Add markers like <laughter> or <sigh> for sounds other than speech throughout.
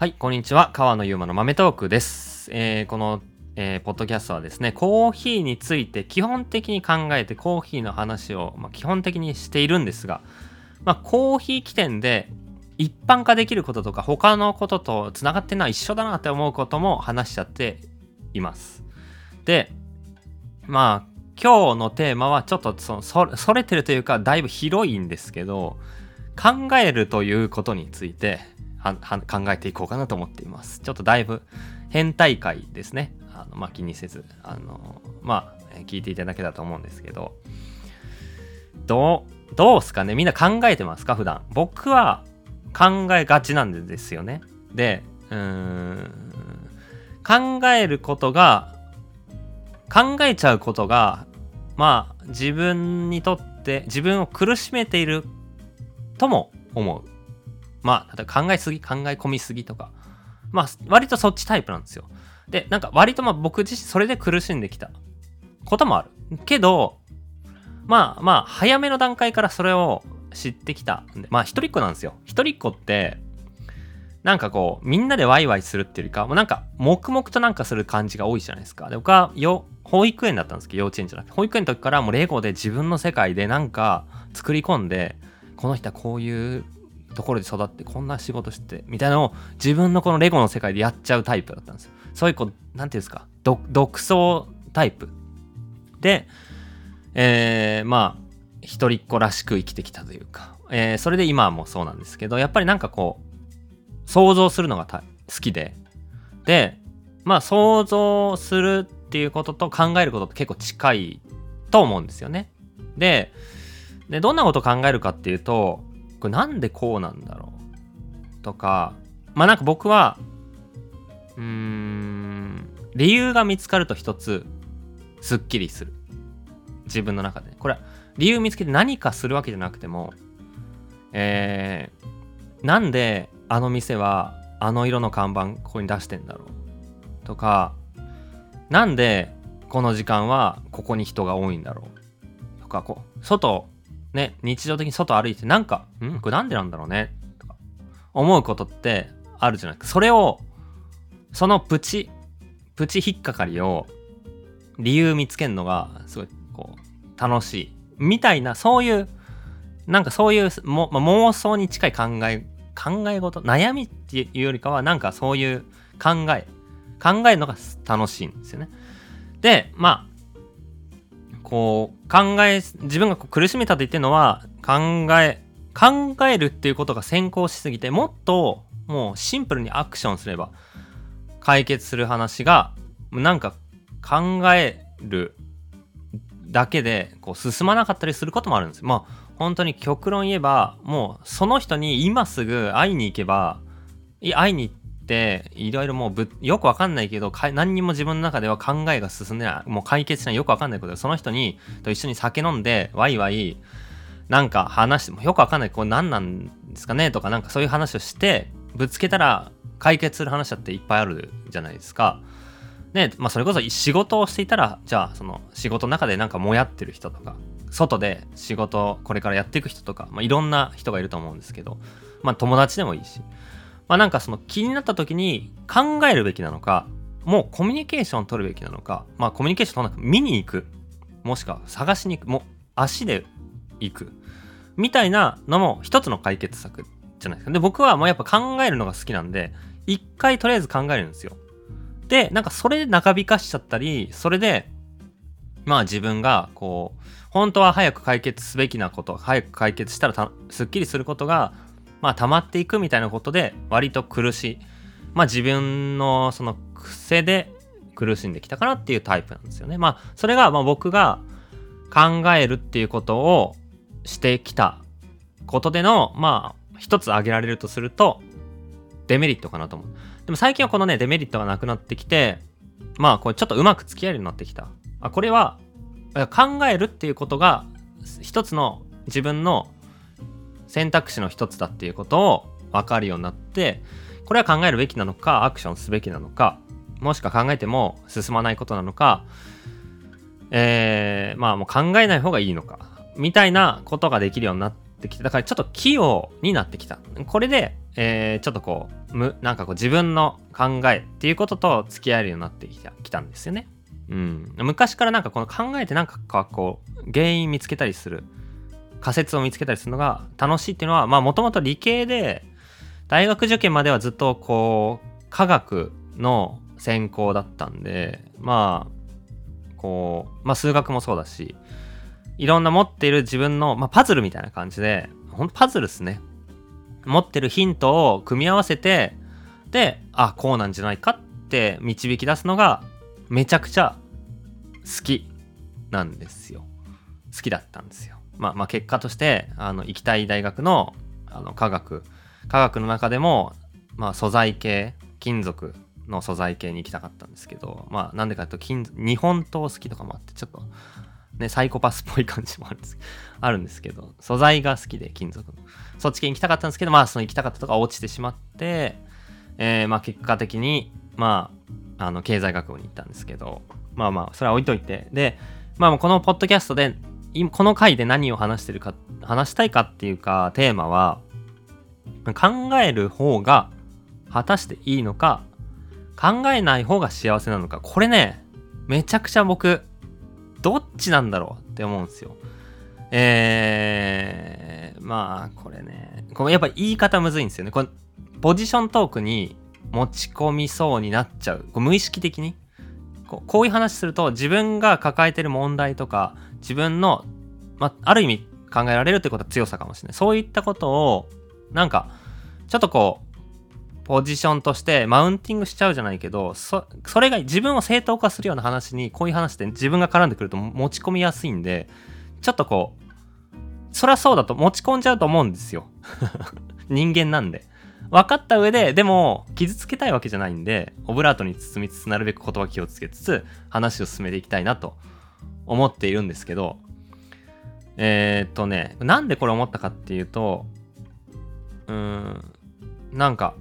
はい、こんにちは。川野ゆうまの豆トークです。えーこの、えーポッドキャストはですね、コーヒーについて基本的に考えてコーヒーの話を、まあ、基本的にしているんですが、まあ、コーヒー起点で一般化できることとか他のこととつながってるのは一緒だなって思うことも話しちゃっています。で、まあ、今日のテーマはちょっとそのそそれてるというかだいぶ広いんですけど考えるということについてはは考えていこうかなと思っています。ちょっとだいぶ変態会ですね。あの、まあ、気にせず。あのまあ聞いていただけたと思うんですけど。どうどうすかね？みんな考えてますか？普段。僕は考えがちなんですよね。でうーん考えることが考えちゃうことがまあ自分にとって自分を苦しめているとも思う。まあ例えば考えすぎ考え込みすぎとか。まあ割とそっちタイプなんですよ。でなんか割とまあ僕自身それで苦しんできた。こともある。けどまあまあ早めの段階からそれを知ってきたんで。まあ一人っ子なんですよ。一人っ子ってなんかこうみんなでワイワイするっていうよりかもうなんか黙々となんかする感じが多いじゃないですか。で僕はよ保育園だったんですけど幼稚園じゃなくて。保育園の時からもうレゴで自分の世界でなんか作り込んでこの人はこういうところで育ってこんな仕事してみたいなのを自分のこのレゴの世界でやっちゃうタイプだったんですよ。そういうこうなんていうんですか？独創タイプ。でえー、まあ一人っ子らしく生きてきたというか、えーそれで今もそうなんですけどやっぱりなんかこう想像するのが好きで。でまあ想像するっていうことと考えることって結構近いと思うんですよね。ででどんなこと考えるかっていうとこれなんでこうなんだろう？とかまあなんか僕はうーん理由が見つかると一つすっきりする。自分の中で。これ理由見つけて何かするわけじゃなくてもえー、なんであの店はあの色の看板ここに出してんだろう？とかなんでこの時間はここに人が多いんだろう？とかこう外ね日常的に外歩いてなんかんこれなんでなんだろうねとか思うことってあるじゃないですか。それをそのプチプチ引っかかりを理由見つけるのがすごいこう楽しい。みたいなそういうなんかそういうも、まあ、妄想に近い考え考え事悩みっていうよりかはなんかそういう考え考えるのが楽しいんですよね。でまあこう考え自分がこう苦しめたと言ってるのは考え考えるっていうことが先行しすぎてもっともうシンプルにアクションすれば解決する話がなんか考えるだけでこう進まなかったりすることもあるんですよ。まあ本当に極論言えばもうその人に今すぐ会いに行けば会いに行っていろいろもうぶよくわかんないけど何にも自分の中では考えが進んでない。もう解決しない。よくわかんないことでその人にと一緒に酒飲んでワイワイなんか話してもよくわかんない。これ何なんですかね？とかなんかそういう話をしてぶつけたら解決する話だっていっぱいあるじゃないですか。ねまあ、それこそ仕事をしていたらじゃあその仕事の中でなんかもやってる人とか外で仕事これからやっていく人とか、まあ、いろんな人がいると思うんですけど、まあ、友達でもいいし、まあ、なんかその気になった時に考えるべきなのかもうコミュニケーション取るべきなのか、まあ、コミュニケーション取らなく見に行くもしくは探しに行くもう足で行くみたいなのも一つの解決策じゃないですか。で僕はもうやっぱ考えるのが好きなんで一回とりあえず考えるんですよ。で、なんかそれで長引かしちゃったり、それで、まあ自分がこう、本当は早く解決すべきなこと、早く解決したらすっきりすることが、まあ溜まっていくみたいなことで、割と苦しい。まあ自分のその癖で苦しんできたかなっていうタイプなんですよね。まあそれがまあ僕が考えるっていうことをしてきたことでの、まあ一つ挙げられるとすると、デメリットかなと思う。でも最近はこのね、デメリットがなくなってきて、まあ、これちょっとうまく付き合えるようになってきた。あ、これは、考えるっていうことが、一つの自分の選択肢の一つだっていうことを分かるようになって、これは考えるべきなのか、アクションすべきなのか、もしくは考えても進まないことなのか、えー、まあもう考えない方がいいのか、みたいなことができるようになってきて、だからちょっと器用になってきた。これで、えー、ちょっとこう、む、なんかこう自分の考えっていうことと付き合えるようになってきたきたんですよね。うん。昔からなんかこの考えてなんかこう、原因見つけたりする、仮説を見つけたりするのが楽しいっていうのは、まあもともと理系で、大学受験まではずっとこう、科学の専攻だったんで、まあ、こう、まあ数学もそうだし、いろんな持っている自分の、まあ、パズルみたいな感じで、ほんとパズルっすね。持ってるヒントを組み合わせて、で、あ、こうなんじゃないかって導き出すのが、めちゃくちゃ好きなんですよ。好きだったんですよ。まあ、まあ、結果として、あの、行きたい大学の、あの、科学、科学の中でも、まあ、素材系、金属の素材系に行きたかったんですけど、まあ、なんでかというと、金、日本刀好きとかもあって、ちょっと、ね、サイコパスっぽい感じもあるんですあるんですけど、素材が好きで、金属の。そっち系に行きたかったんですけど、まあ、その行きたかったとか落ちてしまって、えー、まあ、結果的に、まあ、あの、経済学部に行ったんですけど、まあまあ、それは置いといて。で、まあ、このポッドキャストで、この回で何を話してるか、話したいかっていうか、テーマは、考える方が果たしていいのか、考えない方が幸せなのか、これね、めちゃくちゃ僕、どっちなんだろうって思うんですよ。えー、まあ、これね、これやっぱ言い方むずいんですよね。これ、ポジショントークに持ち込みそうになっちゃう。無意識的にこう。こういう話すると、自分が抱えてる問題とか、自分の、まあ、る意味考えられるってことは強さかもしれない。そういったことを、なんか、ちょっとこう、ポジションとしてマウンティングしちゃうじゃないけど、そ、それが自分を正当化するような話に、こういう話って自分が絡んでくると持ち込みやすいんで、ちょっとこう、そりゃそうだと持ち込んじゃうと思うんですよ。<laughs> 人間なんで。分かった上で、でも、傷つけたいわけじゃないんで、オブラートに包みつつ、なるべく言葉気をつけつつ、話を進めていきたいなと思っているんですけど、えー、っとね、なんでこれ思ったかっていうと、うーん、なんか、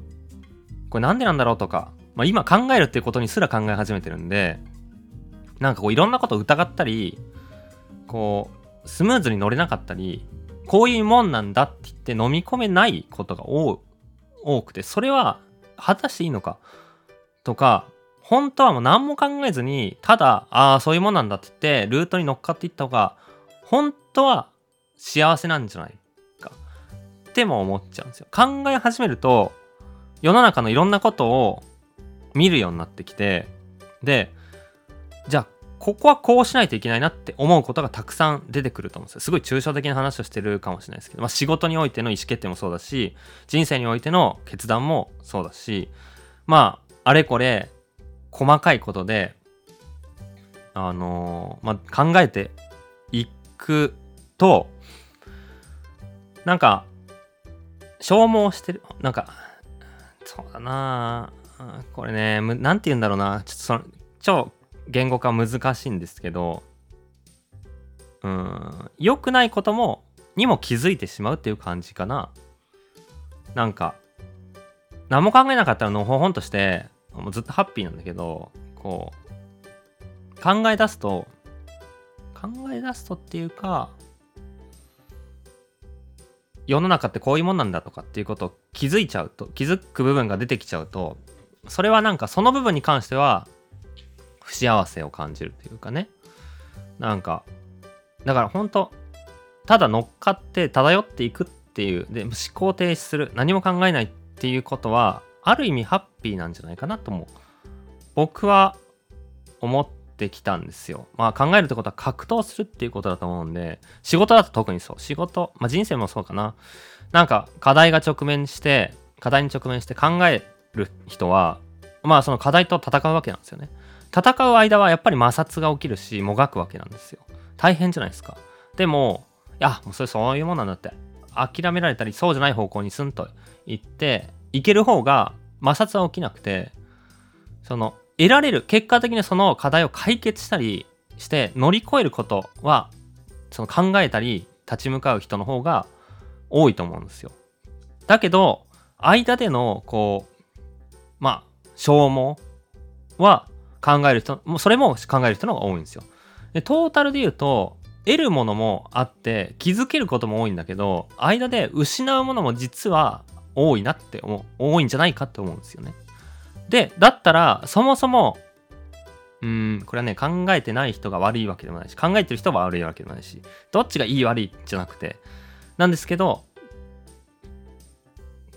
これなんでなんだろうとか、まあ、今考えるっていうことにすら考え始めてるんで、なんかこういろんなことを疑ったり、こう、スムーズに乗れなかったり、こういうもんなんだって言って飲み込めないことが多い。多くて、それは果たしていいのか？とか、本当はもう何も考えずに、ただ、ああ、そういうもんなんだって言って、ルートに乗っかっていった方が、本当は幸せなんじゃないかっても思っちゃうんですよ。考え始めると、世の中のいろんなことを見るようになってきて、で、じゃあ、ここはこうしないといけないなって思うことがたくさん出てくると思うんですよ。すごい抽象的な話をしてるかもしれないですけど、まあ、仕事においての意思決定もそうだし、人生においての決断もそうだし、まあ、あれこれ、細かいことで、あのー、まあ、考えていくと、なんか、消耗してる、なんか、そうだなこれね、なんて言うんだろうな。ちょっとその、超言語化難しいんですけど、うん、良くないことも、にも気づいてしまうっていう感じかな。なんか、何も考えなかったらのほほんとして、もうずっとハッピーなんだけど、こう、考え出すと、考え出すとっていうか、世の中ってこういうもんなんだとかっていうことを気づいちゃうと気づく部分が出てきちゃうとそれはなんかその部分に関しては不幸せを感じるというかねなんかだから本当ただ乗っかって漂っていくっていうで思考停止する何も考えないっていうことはある意味ハッピーなんじゃないかなとも僕は思ってきたんですよ。まあ考えるってことは格闘するっていうことだと思うんで、仕事だと特にそう。仕事、まあ人生もそうかな。なんか課題が直面して、課題に直面して考える人は、まあその課題と戦うわけなんですよね。戦う間はやっぱり摩擦が起きるし、もがくわけなんですよ。大変じゃないですか。でも、いや、もうそれそういうもんなんだって。諦められたり、そうじゃない方向にスンと行って、行ける方が摩擦は起きなくて、その得られる、結果的にその課題を解決したりして乗り越えることは、その考えたり立ち向かう人の方が多いと思うんですよ。だけど、間での、こう、まあ、消耗は考える人、もうそれも考える人の方が多いんですよ。で、トータルで言うと、得るものもあって気づけることも多いんだけど間で失うものも実は多いなって思う多いんじゃないかって思うんですよね。でだったらそもそもうんこれはね考えてない人が悪いわけでもないし考えてる人は悪いわけでもないしどっちがいい悪いじゃなくてなんですけど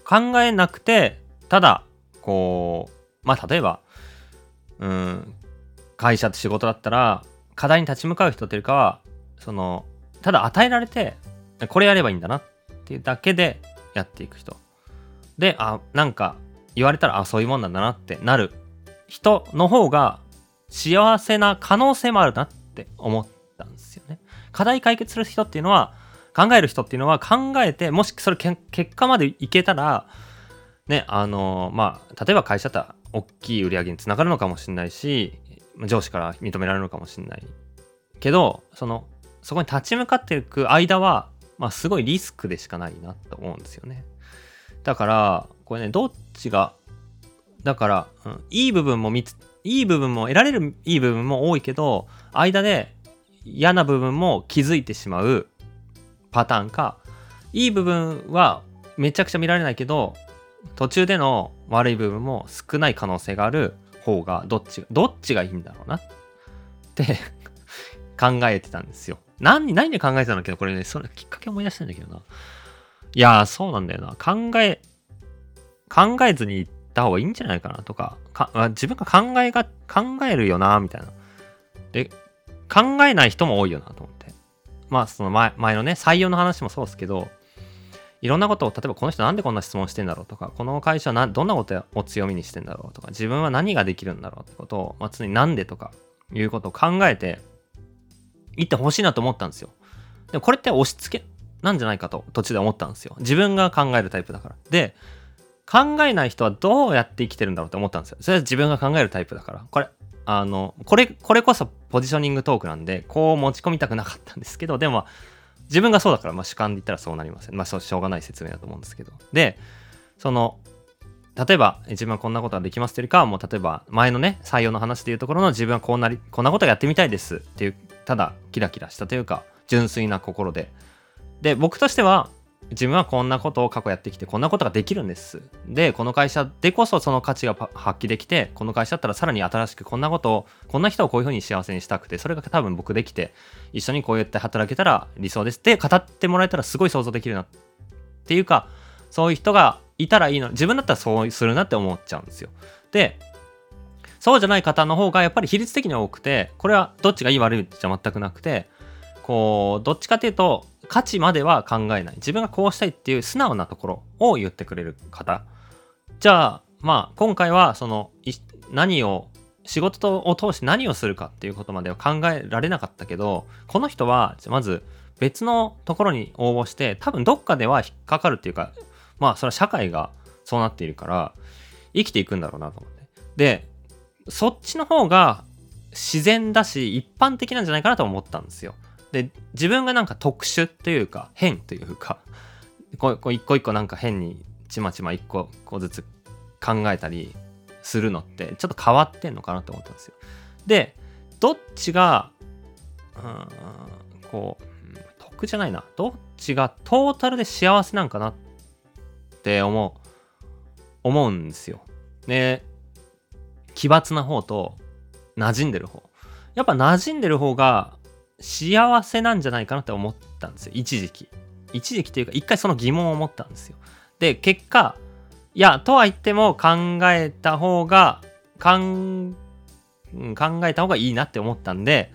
考えなくてただこうまあ例えばうん。会社って仕事だったら課題に立ち向かう人っていうかはそのただ与えられてこれやればいいんだなっていうだけでやっていく人。であなんか言われたらあそういうもんなんだなってなる人の方が幸せな可能性もあるなって思ったんですよね。課題解決する人っていうのは考える人っていうのは考えてもしそれ結果までいけたらねあのまあ例えば会社だったら大きい売り上げにつながるのかもしれないし上司から認められるのかもしれないけどそのそこに立ち向かっていく間は、まあ、すごいリスクでしかないなと思うんですよね。だからこれねどっちがだから、うん、いい部分も見ついい部分も得られるいい部分も多いけど間で嫌な部分も気づいてしまうパターンかいい部分はめちゃくちゃ見られないけど途中での悪い部分も少ない可能性がある方がどっちどっちがいいんだろうな。って <laughs> 考えてたんですよ。何何で考えてたんだけどこれね。それきっかけ思い出したんだけどな。いやーそうなんだよな。考え考えずに行った方がいいんじゃないかなとか。か自分が考えが考えるよなみたいな。で考えない人も多いよなと思って。まあその前前のね採用の話もそうですけどいろんなことを例えばこの人なんでこんな質問してんだろうとかこの会社はどんなことを強みにしてんだろうとか自分は何ができるんだろうってことを、まあ、常になんでとかいうことを考えていってほしいなと思ったんですよ。でもこれって押し付けなんじゃないかと途中で思ったんですよ。自分が考えるタイプだから。で考えない人はどうやって生きてるんだろうって思ったんですよ。それは自分が考えるタイプだから。これあのこれこれこそポジショニングトークなんでこう持ち込みたくなかったんですけどでも自分がそうだから、まあ、主観で言ったらそうなりません。まあ、しょうがない説明だと思うんですけど。で、その、例えば、自分はこんなことができますというか、もう例えば、前のね、採用の話でいうところの自分はこうなり、こんなことやってみたいですっていう、ただ、キラキラしたというか、純粋な心で。で、僕としては、自分はこんなことを過去やってきてこんなことができるんです。でこの会社でこそその価値が発揮できてこの会社だったらさらに新しくこんなことをこんな人をこういうふうに幸せにしたくてそれが多分僕できて一緒にこうやって働けたら理想です。って語ってもらえたらすごい想像できるなっていうかそういう人がいたらいいの自分だったらそうするなって思っちゃうんですよ。でそうじゃない方の方がやっぱり比率的に多くてこれはどっちがいい悪いじゃ全くなくてこうどっちかっていうと価値までは考えない。自分がこうしたいっていう素直なところを言ってくれる方。じゃあまあ今回はその何を仕事を通して何をするかっていうことまでは考えられなかったけどこの人はまず別のところに応募して多分どっかでは引っかかるっていうかまあそれは社会がそうなっているから生きていくんだろうなと思って。でそっちの方が自然だし一般的なんじゃないかなと思ったんですよ。で自分がなんか特殊というか変というか <laughs> こう一個一個なんか変にちまちま一個個ずつ考えたりするのってちょっと変わってんのかなと思ったんですよ。でどっちがうんこう得じゃないなどっちがトータルで幸せなんかなって思う思うんですよ。で奇抜な方と馴染んでる方やっぱ馴染んでる方が幸せなんじゃないかなって思ったんですよ。一時期。一時期というか一回その疑問を持ったんですよ。で結果いやとは言っても考えた方が考えた方がいいなって思ったんで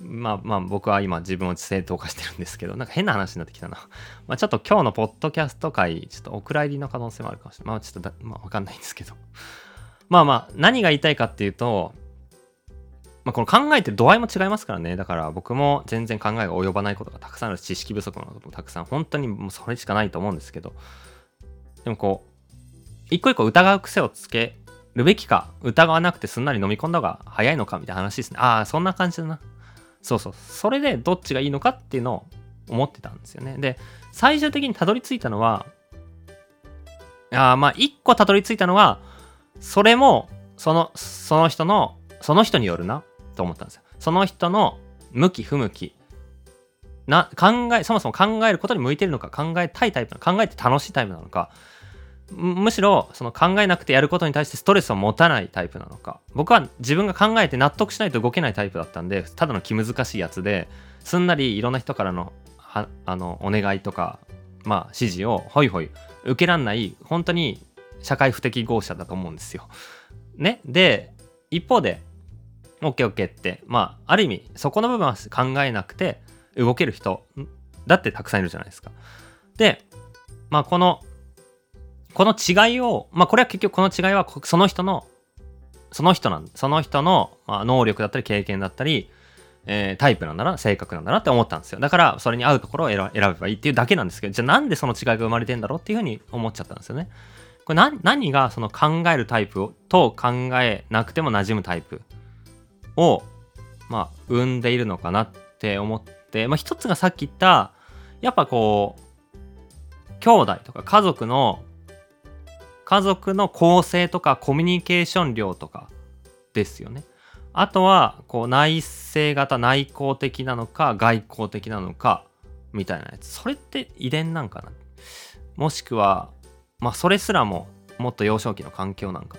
まあまあ僕は今自分を正当化してるんですけどなんか変な話になってきたな。<laughs> まあちょっと今日のポッドキャスト界ちょっとお蔵入りの可能性もあるかもしれない。まあちょっとまあわかんないんですけど。まあまあ何が言いたいかっていうとまあ、この考えて度合いも違いますからね。だから僕も全然考えが及ばないことがたくさんある知識不足のこともたくさん、本当にもうそれしかないと思うんですけど、でもこう、一個一個疑う癖をつけるべきか、疑わなくてすんなり飲み込んだ方が早いのかみたいな話ですね。ああ、そんな感じだな。そうそう。それでどっちがいいのかっていうのを思ってたんですよね。で、最終的にたどり着いたのは、あまあ、一個たどり着いたのは、それも、その、その人の、その人によるな。と思ったんですよ。その人の向き不向きな考えそもそも考えることに向いてるのか考えたいタイプの考えて楽しいタイプなのかむしろその考えなくてやることに対してストレスを持たないタイプなのか僕は自分が考えて納得しないと動けないタイプだったんでただの気難しいやつですんなりいろんな人からのはあのお願いとかまあ指示をホイホイ受けらんない本当に社会不適合者だと思うんですよ。ね？で一方で OKOK ってまあある意味そこの部分は考えなくて動ける人だってたくさんいるじゃないですか。でまあこのこの違いを、まあこれは結局この違いはその人の、その人なんその人の、まあ、能力だったり経験だったり、えー、タイプなんだな、性格なんだなって思ったんですよ。だからそれに合うところを選べばいいっていうだけなんですけど、じゃあなんでその違いが生まれてんだろうっていうふうに思っちゃったんですよね。これ何何がその考えるタイプと考えなくても馴染むタイプを、まあ、生んでいるのかなって思って、まあ一つがさっき言った、やっぱこう、兄弟とか家族の家族の構成とかコミュニケーション量とかですよね。あとは、こう、内政型、内向的なのか、外交的なのか、みたいなやつ。それって遺伝なんかな？もしくは、まあ、それすらも、もっと幼少期の環境なんか。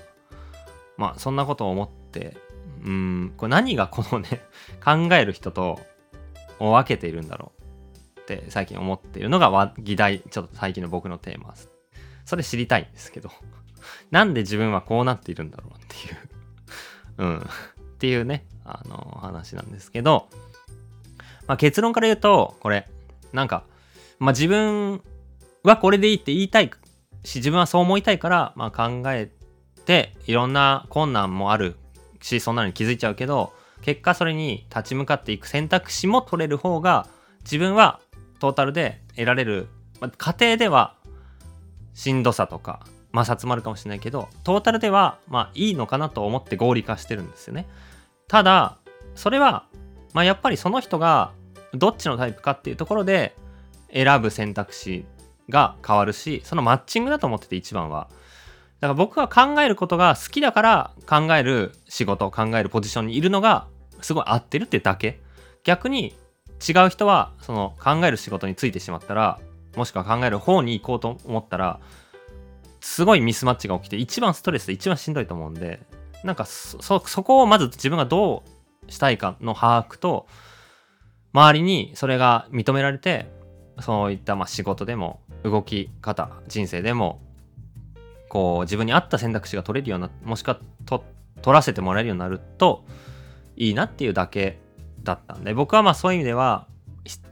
まあ、そんなことを思って、うん、これ何がこのね、<laughs> 考える人とを分けているんだろうって最近思っているのが議題、ちょっと最近の僕のテーマです。それ知りたいんですけど <laughs> なんで自分はこうなっているんだろうっていう <laughs> うん。っていうね、あの、話なんですけど、まあ、結論から言うと、これ、なんか、まあ、自分はこれでいいって言いたいし、自分はそう思いたいから、まあ、考えて、いろんな困難もあるし、そんなのに気づいちゃうけど、結果それに立ち向かっていく選択肢も取れる方が、自分はトータルで得られる、まあ、過程ではしんどさとか摩擦もあるかもしれないけどトータルではまあいいのかなと思って合理化してるんですよね。ただそれはまあやっぱりその人がどっちのタイプかっていうところで選ぶ選択肢が変わるしそのマッチングだと思ってて一番は。だから僕は考えることが好きだから考える仕事考えるポジションにいるのがすごい合ってるってだけ。逆に違う人はその考える仕事についてしまったらもしくは考える方に行こうと思ったらすごいミスマッチが起きて一番ストレスで一番しんどいと思うんでなんかそそこをまず自分がどうしたいかの把握と周りにそれが認められてそういったまあ仕事でも動き方人生でもこう自分に合った選択肢が取れるようなもしくはと取らせてもらえるようになるといいなっていうだけだったんで僕はまあそういう意味では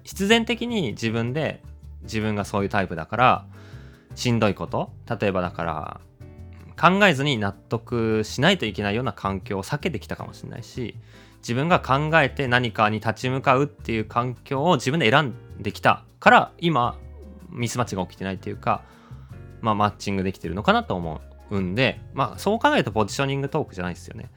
必然的に自分で自分がそういうタイプだからしんどいこと例えばだから考えずに納得しないといけないような環境を避けてきたかもしれないし自分が考えて何かに立ち向かうっていう環境を自分で選んできたから今ミスマッチが起きてないっていうかまあマッチングできてるのかなと思うんでまあそう考えるとポジショニングトークじゃないですよね。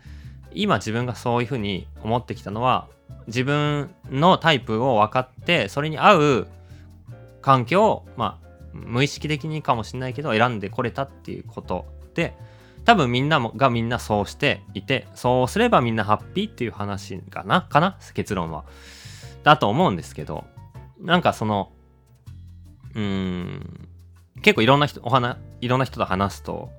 今自分がそういうふうに思ってきたのは自分のタイプを分かってそれに合う環境を、まあ、無意識的にかもしれないけど選んでこれたっていうことで多分みんなもがみんなそうしていてそうすればみんなハッピーっていう話かなかな結論は。だと思うんですけどなんかそのうーん結構いろんな人お話いろんな人と話すと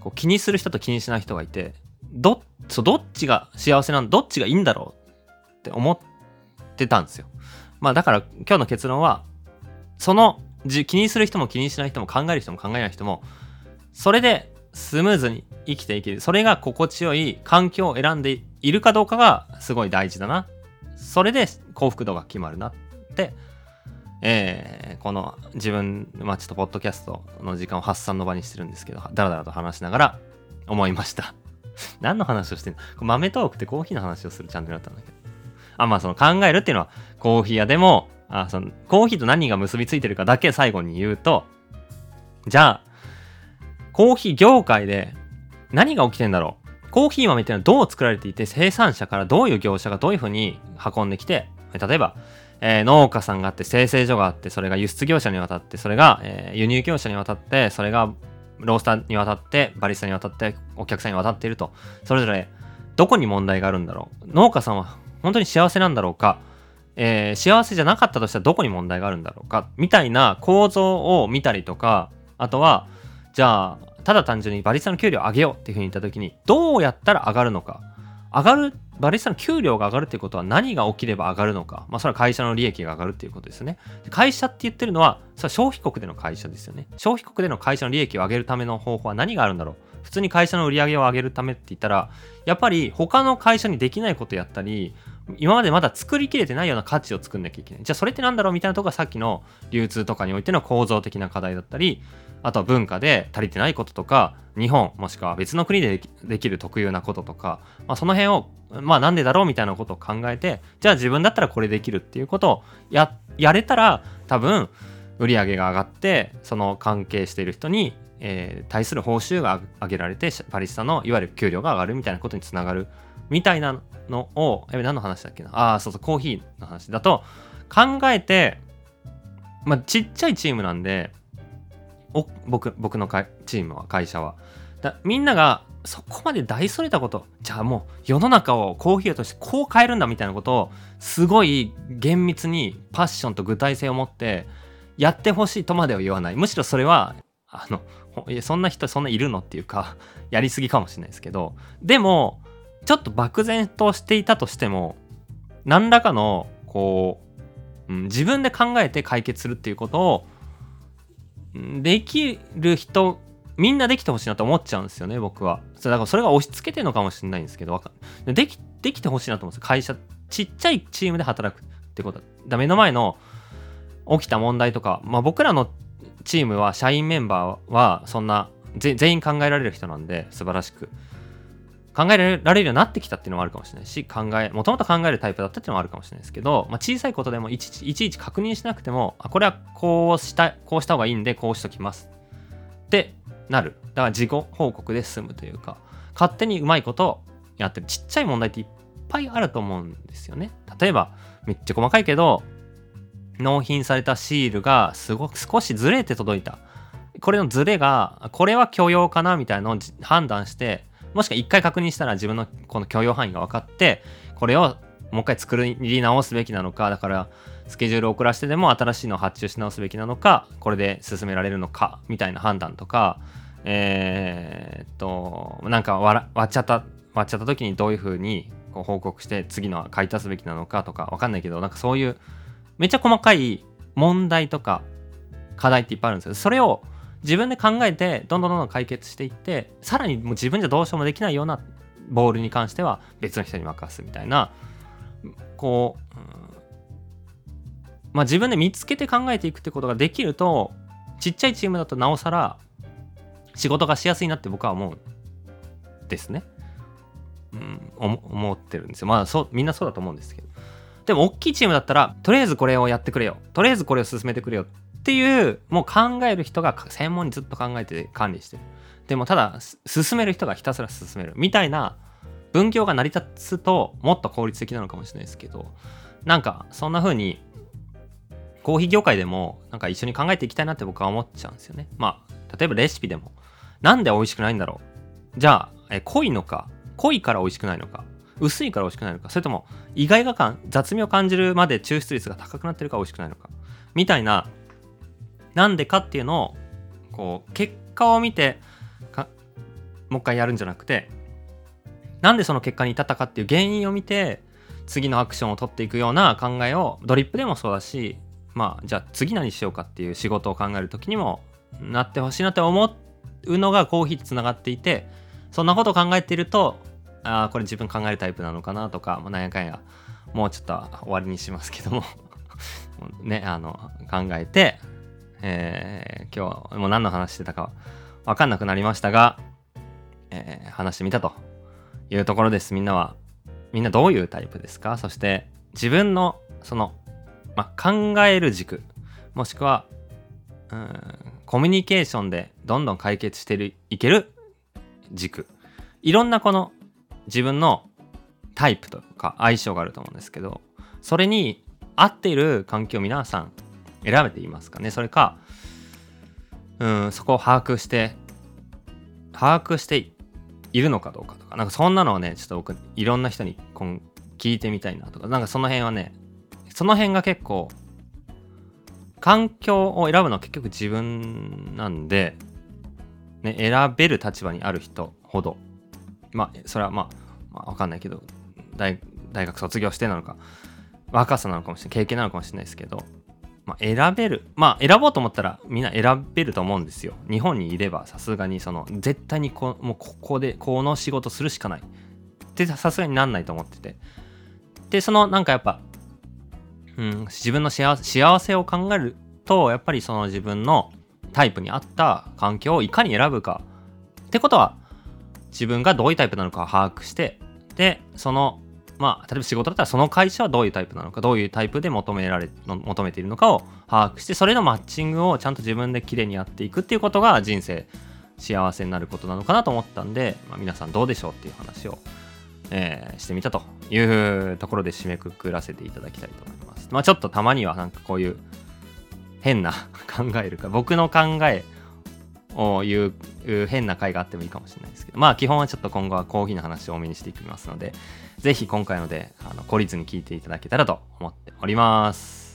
こう気にする人と気にしない人がいてどそどっちが幸せなんどっちがいいんだろうって思ってたんですよ。まあだから今日の結論はその気にする人も気にしない人も考える人も考えない人もそれでスムーズに生きていける。それが心地よい環境を選んでいるかどうかがすごい大事だな。それで幸福度が決まるなってえー、この自分、まあちょっとポッドキャストの時間を発散の場にしてるんですけど、だらだらと話しながら思いました。<laughs> 何の話をしてんの？豆トークってコーヒーの話をするチャンネルだったんだけど。あ、まあその考えるっていうのはコーヒー屋でもあそのコーヒーと何が結びついてるかだけ最後に言うとじゃあコーヒー業界で何が起きてんだろう？コーヒー豆っていうのはどう作られていて生産者からどういう業者がどういうふうに運んできて例えば、えー、農家さんがあって生成所があってそれが輸出業者に渡ってそれが、えー、輸入業者に渡ってそれがロースターに渡ってバリスタに渡ってお客さんに渡っていると。それぞれどこに問題があるんだろう。農家さんは本当に幸せなんだろうか。えー、幸せじゃなかったとしたらどこに問題があるんだろうか。みたいな構造を見たりとかあとはじゃあただ単純にバリスタの給料を上げようっていうふうに言った時にどうやったら上がるのか。上がるバリスタの給料が上がるっていうことは何が起きれば上がるのか、まあ、それは会社の利益が上がるっていうことですね。会社って言ってるのは、それは消費国での会社ですよね。消費国での会社の利益を上げるための方法は何があるんだろう普通に会社の売り上げを上げるためって言ったら、やっぱり他の会社にできないことやったり、今までまだ作りきれてないような価値を作んなきゃいけない。じゃあそれってなんだろうみたいなとこがさっきの流通とかにおいての構造的な課題だったり、あとは文化で足りてないこととか、日本もしくは別の国でできる特有なこととか、まあ、その辺を、まあなんでだろうみたいなことを考えて、じゃあ自分だったらこれできるっていうことをや、やれたら多分売り上げが上がって、その関係している人にえー、対する報酬が上げられてバリスタのいわゆる給料が上がるみたいなことにつながるみたいなのをえ何の話だっけな？ああそうそうコーヒーの話だと考えてまあちっちゃいチームなんでお僕僕のチームは会社は。だみんながそこまで大それたことじゃあもう世の中をコーヒーとしてこう変えるんだみたいなことをすごい厳密にパッションと具体性を持ってやってほしいとまでは言わない。むしろそれはあのそんな人そんないるのっていうかやりすぎかもしれないですけどでもちょっと漠然としていたとしても何らかのこう、うん、自分で考えて解決するっていうことをできる人みんなできてほしいなと思っちゃうんですよね僕は。だからそれが押し付けてるのかもしれないんですけどかできできてほしいなと思うんです会社ちっちゃいチームで働くってこと。だ目の前の起きた問題とか、まあ、僕らのチームは社員メンバーはそんな全員考えられる人なんで素晴らしく。考えられるようになってきたっていうのもあるかもしれないし考えもともと考えるタイプだったっていうのもあるかもしれないですけど、まあ、小さいことでもいちいちいちいち確認しなくてもあこれはこうしたこうした方がいいんでこうしときます。ってなる。だから自己報告で済むというか勝手にうまいことをやってる。ちっちゃい問題っていっぱいあると思うんですよね。例えばめっちゃ細かいけど納品されたシールがすごく少しずれて届いた。これのずれが、これは許容かなみたいなのを判断して、もしくは一回確認したら自分のこの許容範囲が分かって、これをもう一回作り直すべきなのか、だからスケジュールを遅らせてでも新しいのを発注し直すべきなのか、これで進められるのか、みたいな判断とか、えー、っと、なんか割っちゃった、割っちゃった時にどういうふうにこう報告して次のは買い足すべきなのかとか、わかんないけど、なんかそういうめっちゃ細かい問題とか課題っていっぱいあるんですけどそれを自分で考えてどんどんどんどん解決していってさらにもう自分じゃどうしようもできないようなボールに関しては別の人に任すみたいなこう、うん、まあ自分で見つけて考えていくってことができるとちっちゃいチームだとなおさら仕事がしやすいなって僕は思うんですね。うん、思ってるんですよ。まあそみんなそうだと思うんですけど。でも大きいチームだったら、とりあえずこれをやってくれよ。とりあえずこれを進めてくれよっていう、もう考える人が専門にずっと考えて管理してる。でもただ、進める人がひたすら進める。みたいな分業が成り立つと、もっと効率的なのかもしれないですけど、なんか、そんな風に、コーヒー業界でも、なんか一緒に考えていきたいなって僕は思っちゃうんですよね。まあ、例えばレシピでも、なんで美味しくないんだろうじゃあ、え濃いのか、濃いから美味しくないのか、薄いから美味しくないのかそれとも意外が感雑味を感じるまで抽出率が高くなってるから美味しくないのかみたいななんでかっていうのをこう結果を見てもう一回やるんじゃなくてなんでその結果に至ったかっていう原因を見て次のアクションを取っていくような考えをドリップでもそうだしまあじゃあ次何しようかっていう仕事を考える時にもなってほしいなって思うのがコーヒーとつながっていてそんなことを考えているとああこれ自分考えるタイプなのかなとか、もうなんやかんやもうちょっと終わりにしますけども。<laughs> ねあの考えて、えー、今日もう何の話してたか分かんなくなりましたが、えー、話してみたというところです。みんなはみんなどういうタイプですか？そして自分のその、ま、考える軸もしくはうんコミュニケーションでどんどん解決してるいける軸。いろんなこの自分のタイプとか相性があると思うんですけどそれに合っている環境を皆さん選べていますかね。それかうんそこを把握して把握しているのかどうかとか。なんかそんなのをねちょっと僕いろんな人に聞いてみたいなとか。なんかその辺はねその辺が結構環境を選ぶのは結局自分なんで、ね、選べる立場にある人ほど。まあそれはまあ、まあ、分かんないけど大学卒業してなのか若さなのかもしれない経験なのかもしれないですけど、まあ、選べる。まあ選ぼうと思ったらみんな選べると思うんですよ。日本にいればさすがにその絶対にこもうここでこの仕事するしかない。ってさすがになんないと思ってて。でそのなんかやっぱ、うん、自分の幸せを考えるとやっぱりその自分のタイプに合った環境をいかに選ぶか。ってことは自分がどういうタイプなのかを把握してでそのまあ例えば仕事だったらその会社はどういうタイプなのかどういうタイプで求められ求めているのかを把握してそれのマッチングをちゃんと自分で綺麗にやっていくっていうことが人生幸せになることなのかなと思ったんで、まあ、皆さんどうでしょうっていう話を、えー、してみたというところで締めくくらせていただきたいと思います。まあちょっとたまにはなんかこういう変な <laughs> 考えるか僕の考えいう変な回があってもいいかもしれないですけど。まあ基本はちょっと今後はコーヒーの話を多めにしていきますので是非今回のであの懲りずに聞いていただけたらと思っております。